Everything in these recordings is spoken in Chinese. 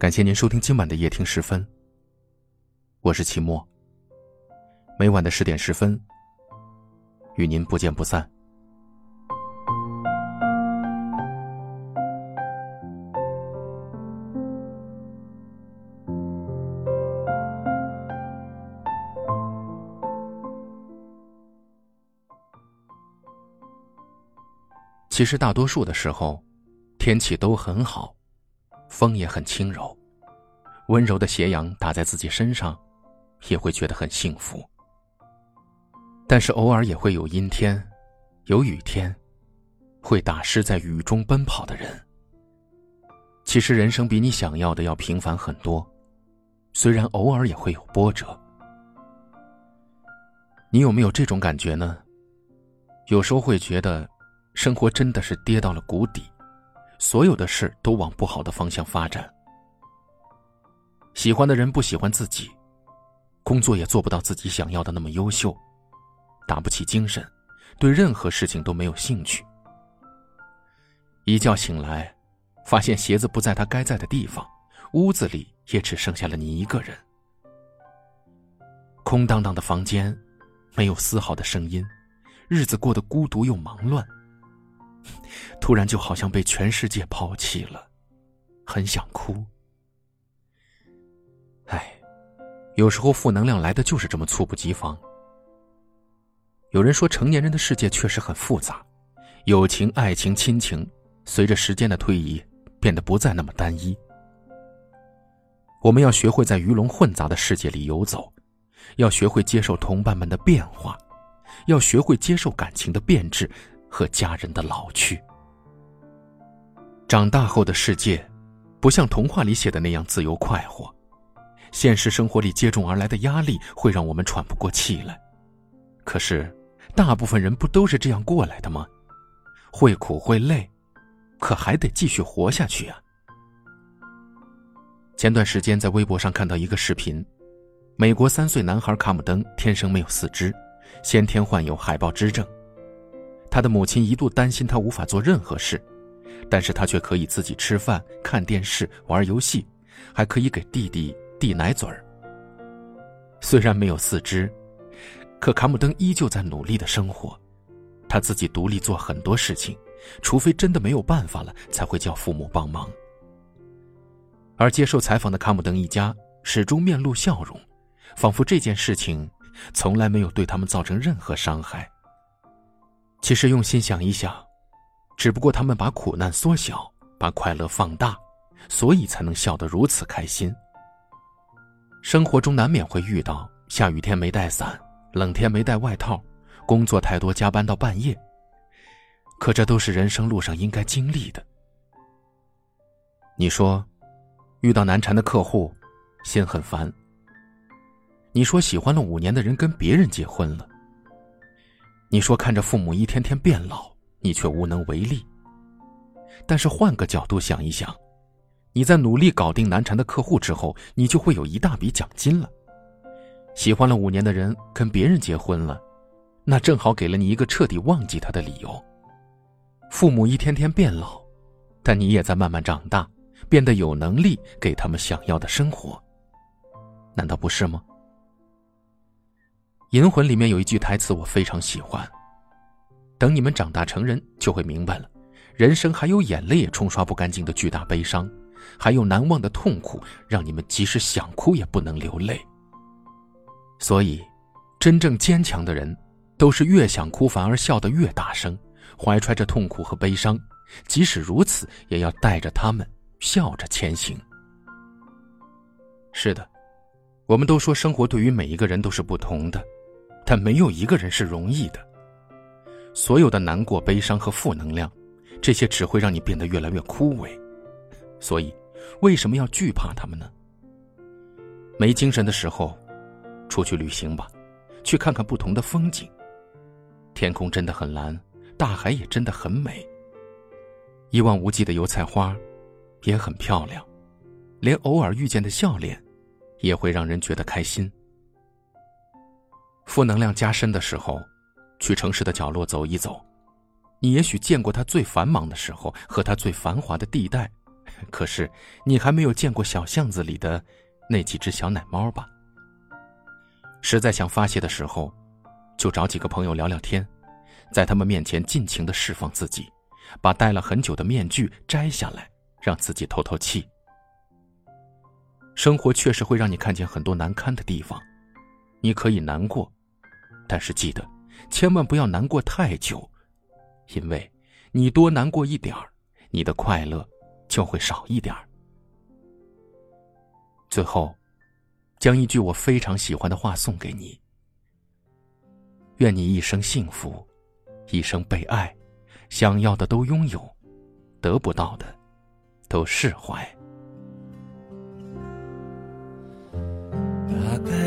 感谢您收听今晚的夜听十分。我是齐墨。每晚的十点十分，与您不见不散。其实大多数的时候，天气都很好。风也很轻柔，温柔的斜阳打在自己身上，也会觉得很幸福。但是偶尔也会有阴天，有雨天，会打湿在雨中奔跑的人。其实人生比你想要的要平凡很多，虽然偶尔也会有波折。你有没有这种感觉呢？有时候会觉得，生活真的是跌到了谷底。所有的事都往不好的方向发展。喜欢的人不喜欢自己，工作也做不到自己想要的那么优秀，打不起精神，对任何事情都没有兴趣。一觉醒来，发现鞋子不在他该在的地方，屋子里也只剩下了你一个人。空荡荡的房间，没有丝毫的声音，日子过得孤独又忙乱。突然就好像被全世界抛弃了，很想哭。唉，有时候负能量来的就是这么猝不及防。有人说，成年人的世界确实很复杂，友情、爱情、亲情，随着时间的推移，变得不再那么单一。我们要学会在鱼龙混杂的世界里游走，要学会接受同伴们的变化，要学会接受感情的变质。和家人的老去。长大后的世界，不像童话里写的那样自由快活，现实生活里接踵而来的压力会让我们喘不过气来。可是，大部分人不都是这样过来的吗？会苦会累，可还得继续活下去啊。前段时间在微博上看到一个视频，美国三岁男孩卡姆登天生没有四肢，先天患有海豹肢症。他的母亲一度担心他无法做任何事，但是他却可以自己吃饭、看电视、玩游戏，还可以给弟弟递奶嘴儿。虽然没有四肢，可卡姆登依旧在努力的生活，他自己独立做很多事情，除非真的没有办法了，才会叫父母帮忙。而接受采访的卡姆登一家始终面露笑容，仿佛这件事情从来没有对他们造成任何伤害。其实用心想一想，只不过他们把苦难缩小，把快乐放大，所以才能笑得如此开心。生活中难免会遇到下雨天没带伞、冷天没带外套、工作太多加班到半夜。可这都是人生路上应该经历的。你说，遇到难缠的客户，心很烦。你说喜欢了五年的人跟别人结婚了。你说看着父母一天天变老，你却无能为力。但是换个角度想一想，你在努力搞定难缠的客户之后，你就会有一大笔奖金了。喜欢了五年的人跟别人结婚了，那正好给了你一个彻底忘记他的理由。父母一天天变老，但你也在慢慢长大，变得有能力给他们想要的生活，难道不是吗？《银魂》里面有一句台词我非常喜欢：“等你们长大成人，就会明白了，人生还有眼泪也冲刷不干净的巨大悲伤，还有难忘的痛苦，让你们即使想哭也不能流泪。所以，真正坚强的人，都是越想哭反而笑得越大声，怀揣着痛苦和悲伤，即使如此，也要带着他们笑着前行。”是的，我们都说生活对于每一个人都是不同的。但没有一个人是容易的。所有的难过、悲伤和负能量，这些只会让你变得越来越枯萎。所以，为什么要惧怕他们呢？没精神的时候，出去旅行吧，去看看不同的风景。天空真的很蓝，大海也真的很美。一望无际的油菜花，也很漂亮。连偶尔遇见的笑脸，也会让人觉得开心。负能量加深的时候，去城市的角落走一走，你也许见过它最繁忙的时候和它最繁华的地带，可是你还没有见过小巷子里的那几只小奶猫吧？实在想发泄的时候，就找几个朋友聊聊天，在他们面前尽情的释放自己，把戴了很久的面具摘下来，让自己透透气。生活确实会让你看见很多难堪的地方，你可以难过，但是记得，千万不要难过太久，因为你多难过一点儿，你的快乐就会少一点儿。最后，将一句我非常喜欢的话送给你：愿你一生幸福，一生被爱，想要的都拥有，得不到的都释怀。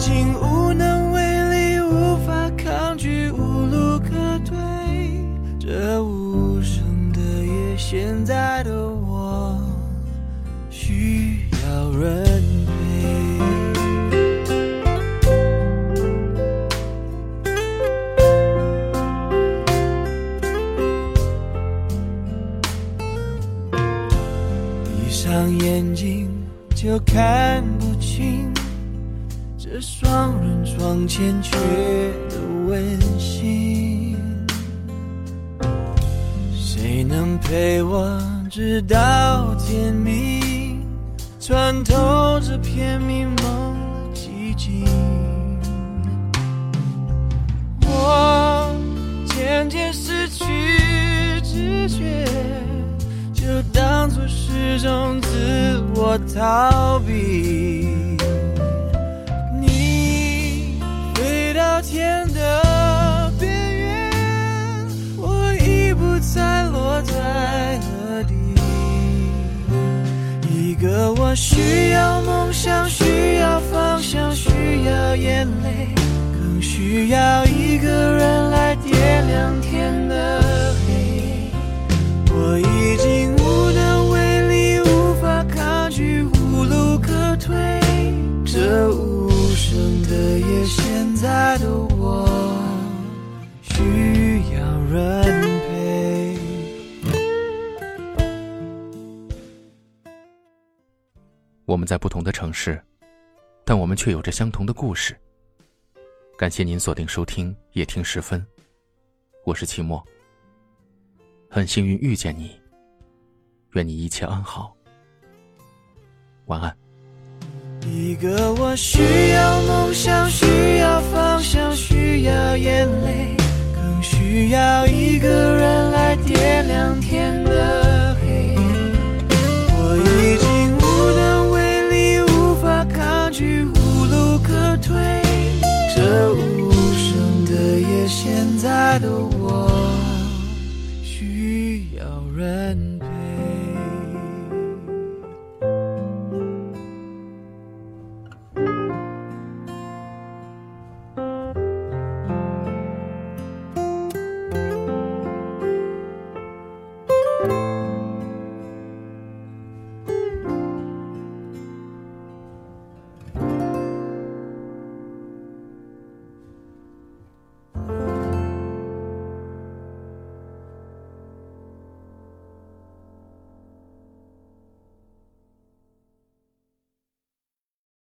经人床欠缺的温馨，谁能陪我直到天明，穿透这片迷蒙的寂静？我渐渐失去知觉，就当作是种自我逃避。需要梦想，需要方向，需要眼泪，更需要一个人们在不同的城市，但我们却有着相同的故事。感谢您锁定收听夜听时分，我是齐墨。很幸运遇见你，愿你一切安好，晚安。一个我需要梦想，需要方向，需要眼泪，更需要一个人来点亮天的爱的我需要人陪。